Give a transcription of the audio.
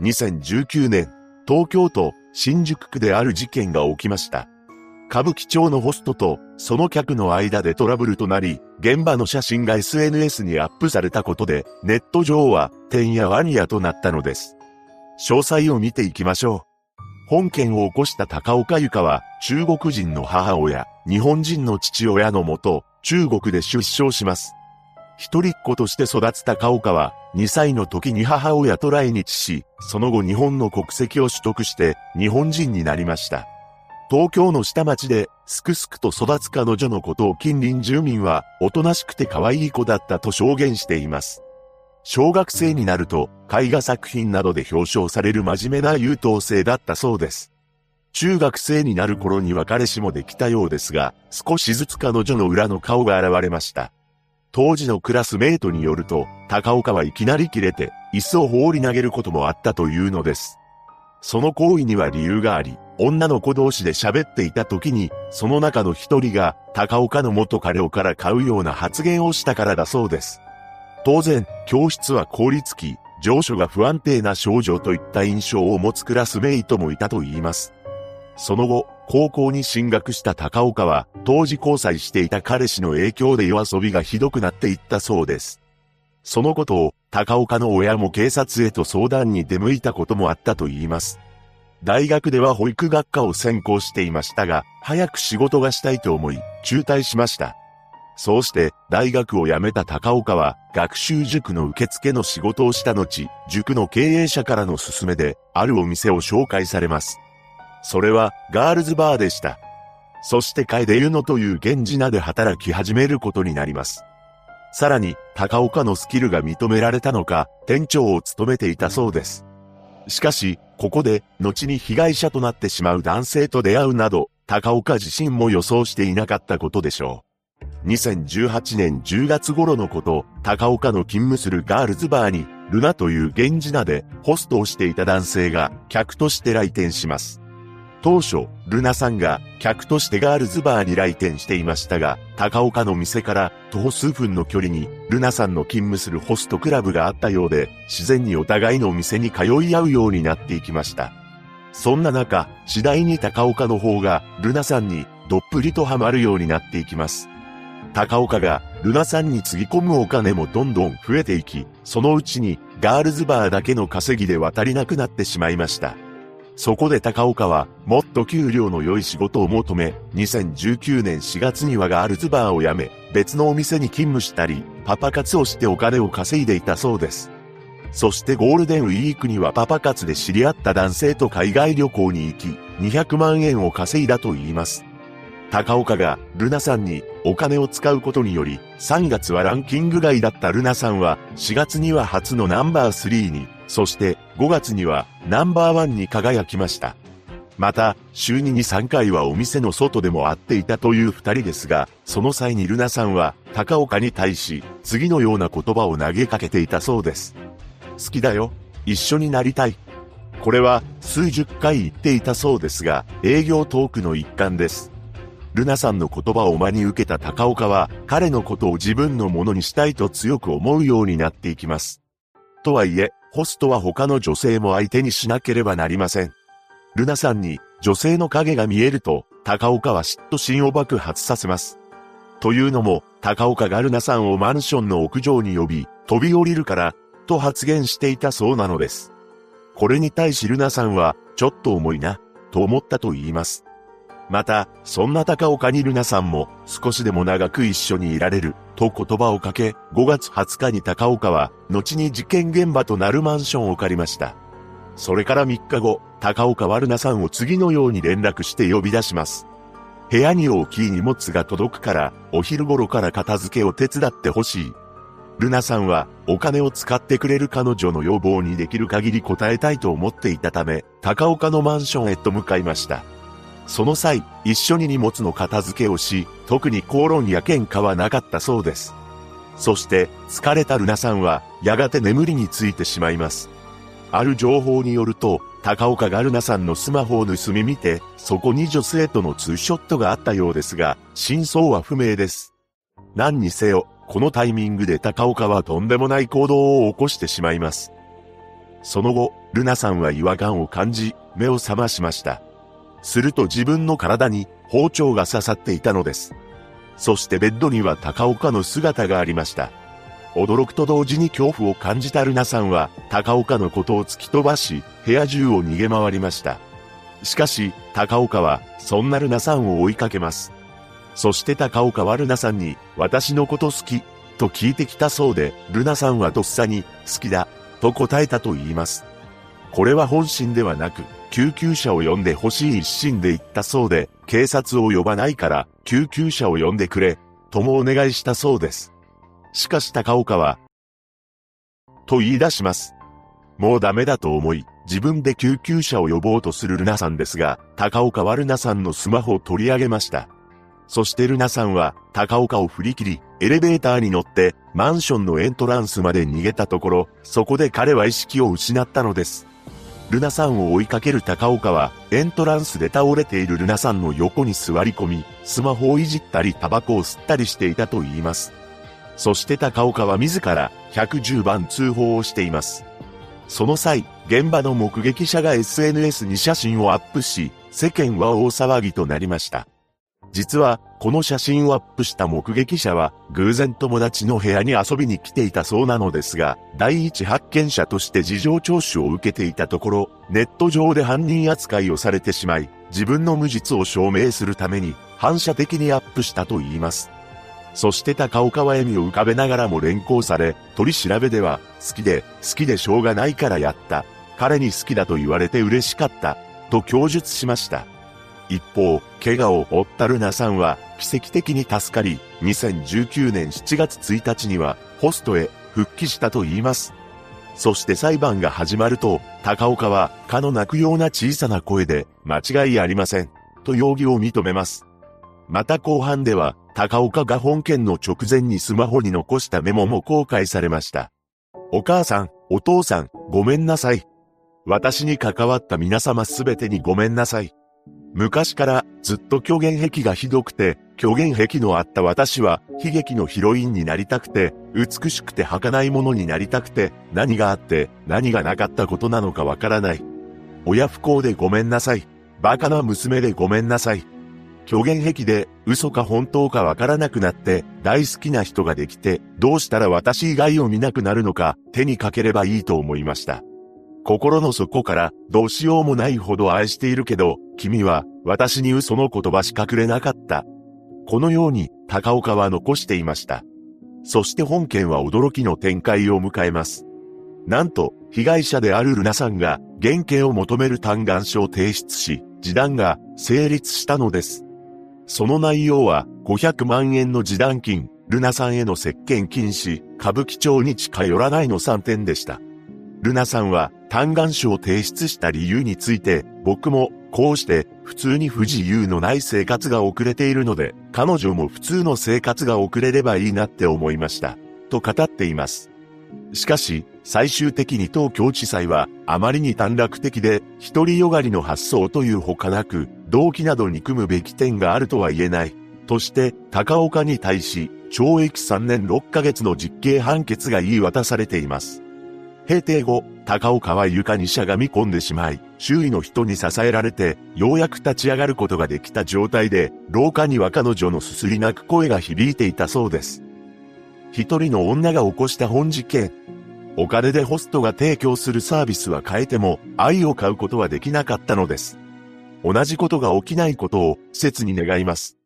2019年、東京都新宿区である事件が起きました。歌舞伎町のホストとその客の間でトラブルとなり、現場の写真が SNS にアップされたことで、ネット上は、てんやわにやとなったのです。詳細を見ていきましょう。本件を起こした高岡由香は、中国人の母親、日本人の父親のもと、中国で出生します。一人っ子として育つ高岡は、2歳の時に母親と来日し、その後日本の国籍を取得して日本人になりました。東京の下町ですくすくと育つ彼女のことを近隣住民は、おとなしくて可愛い子だったと証言しています。小学生になると、絵画作品などで表彰される真面目な優等生だったそうです。中学生になる頃には彼氏もできたようですが、少しずつ彼女の裏の顔が現れました。当時のクラスメイトによると、高岡はいきなり切れて、椅子を放り投げることもあったというのです。その行為には理由があり、女の子同士で喋っていた時に、その中の一人が、高岡の元彼をから買うような発言をしたからだそうです。当然、教室は凍りつき、上所が不安定な少女といった印象を持つクラスメイトもいたと言います。その後、高校に進学した高岡は、当時交際していた彼氏の影響で夜遊びがひどくなっていったそうです。そのことを、高岡の親も警察へと相談に出向いたこともあったと言います。大学では保育学科を専攻していましたが、早く仕事がしたいと思い、中退しました。そうして、大学を辞めた高岡は、学習塾の受付の仕事をした後、塾の経営者からの勧めで、あるお店を紹介されます。それは、ガールズバーでした。そして楓湯野という現地名で働き始めることになります。さらに、高岡のスキルが認められたのか、店長を務めていたそうです。しかし、ここで、後に被害者となってしまう男性と出会うなど、高岡自身も予想していなかったことでしょう。2018年10月頃のこと、高岡の勤務するガールズバーに、ルナという現地名でホストをしていた男性が客として来店します。当初、ルナさんが客としてガールズバーに来店していましたが、高岡の店から徒歩数分の距離に、ルナさんの勤務するホストクラブがあったようで、自然にお互いのお店に通い合うようになっていきました。そんな中、次第に高岡の方が、ルナさんにどっぷりとハマるようになっていきます。高岡がルナさんにつぎ込むお金もどんどん増えていき、そのうちにガールズバーだけの稼ぎで渡りなくなってしまいました。そこで高岡は、もっと給料の良い仕事を求め、2019年4月にはガールズバーを辞め、別のお店に勤務したり、パパ活をしてお金を稼いでいたそうです。そしてゴールデンウィークにはパパ活で知り合った男性と海外旅行に行き、200万円を稼いだと言います。高岡がルナさんにお金を使うことにより、3月はランキング外だったルナさんは、4月には初のナンバー3に、そして5月にはナンバーワンに輝きました。また、週2に、3回はお店の外でも会っていたという二人ですが、その際にルナさんは高岡に対し次のような言葉を投げかけていたそうです。好きだよ。一緒になりたい。これは数十回言っていたそうですが、営業トークの一環です。ルナさんの言葉を真に受けた高岡は、彼のことを自分のものにしたいと強く思うようになっていきます。とはいえ、ホストは他の女性も相手にしなければなりません。ルナさんに女性の影が見えると、高岡は嫉妬心を爆発させます。というのも、高岡がルナさんをマンションの屋上に呼び、飛び降りるから、と発言していたそうなのです。これに対しルナさんは、ちょっと重いな、と思ったと言います。また、そんな高岡にルナさんも少しでも長く一緒にいられると言葉をかけ、5月20日に高岡は後に事件現場となるマンションを借りました。それから3日後、高岡はルナさんを次のように連絡して呼び出します。部屋に大きい荷物が届くから、お昼頃から片付けを手伝ってほしい。ルナさんは、お金を使ってくれる彼女の要望にできる限り応えたいと思っていたため、高岡のマンションへと向かいました。その際、一緒に荷物の片付けをし、特に口論や喧嘩はなかったそうです。そして、疲れたルナさんは、やがて眠りについてしまいます。ある情報によると、高岡がルナさんのスマホを盗み見て、そこに女性とのツーショットがあったようですが、真相は不明です。何にせよ、このタイミングで高岡はとんでもない行動を起こしてしまいます。その後、ルナさんは違和感を感じ、目を覚ましました。すると自分の体に包丁が刺さっていたのです。そしてベッドには高岡の姿がありました。驚くと同時に恐怖を感じたルナさんは、高岡のことを突き飛ばし、部屋中を逃げ回りました。しかし、高岡は、そんなルナさんを追いかけます。そして高岡はルナさんに、私のこと好き、と聞いてきたそうで、ルナさんはとっさに、好きだ、と答えたと言います。これは本心ではなく、救急車を呼んで欲しい一心で言ったそうで、警察を呼ばないから、救急車を呼んでくれ、ともお願いしたそうです。しかし高岡は、と言い出します。もうダメだと思い、自分で救急車を呼ぼうとするルナさんですが、高岡はルナさんのスマホを取り上げました。そしてルナさんは、高岡を振り切り、エレベーターに乗って、マンションのエントランスまで逃げたところ、そこで彼は意識を失ったのです。ルナさんを追いかける高岡は、エントランスで倒れているルナさんの横に座り込み、スマホをいじったりタバコを吸ったりしていたと言います。そして高岡は自ら110番通報をしています。その際、現場の目撃者が SNS に写真をアップし、世間は大騒ぎとなりました。実は、この写真をアップした目撃者は、偶然友達の部屋に遊びに来ていたそうなのですが、第一発見者として事情聴取を受けていたところ、ネット上で犯人扱いをされてしまい、自分の無実を証明するために、反射的にアップしたと言います。そして高岡は笑みを浮かべながらも連行され、取り調べでは、好きで、好きでしょうがないからやった。彼に好きだと言われて嬉しかった。と供述しました。一方、怪我を負ったルナさんは、奇跡的に助かり、2019年7月1日には、ホストへ復帰したと言います。そして裁判が始まると、高岡は、かの泣くような小さな声で、間違いありません。と容疑を認めます。また後半では、高岡が本件の直前にスマホに残したメモも公開されました。お母さん、お父さん、ごめんなさい。私に関わった皆様すべてにごめんなさい。昔からずっと虚言癖がひどくて、虚言癖のあった私は悲劇のヒロインになりたくて、美しくて儚いものになりたくて、何があって何がなかったことなのかわからない。親不幸でごめんなさい。バカな娘でごめんなさい。虚言癖で嘘か本当かわからなくなって大好きな人ができてどうしたら私以外を見なくなるのか手にかければいいと思いました。心の底からどうしようもないほど愛しているけど君は私に嘘の言葉しかくれなかった。このように高岡は残していました。そして本件は驚きの展開を迎えます。なんと、被害者であるルナさんが、原刑を求める嘆願書を提出し、示談が成立したのです。その内容は500万円の示談金、ルナさんへの接見禁止、歌舞伎町に近寄らないの3点でした。ルナさんは嘆願書を提出した理由について、僕もこうして普通に不自由のない生活が遅れているので、彼女も普通の生活が遅れればいいなって思いました。と語っています。しかし、最終的に東京地裁は、あまりに短絡的で、独りよがりの発想というほかなく、動機などに組むべき点があるとは言えない。として、高岡に対し、懲役3年6ヶ月の実刑判決が言い渡されています。閉廷後、高岡は床にしゃがみ込んでしまい、周囲の人に支えられて、ようやく立ち上がることができた状態で、廊下には彼女のすすり泣く声が響いていたそうです。一人の女が起こした本事件。お金でホストが提供するサービスは変えても、愛を買うことはできなかったのです。同じことが起きないことを、切に願います。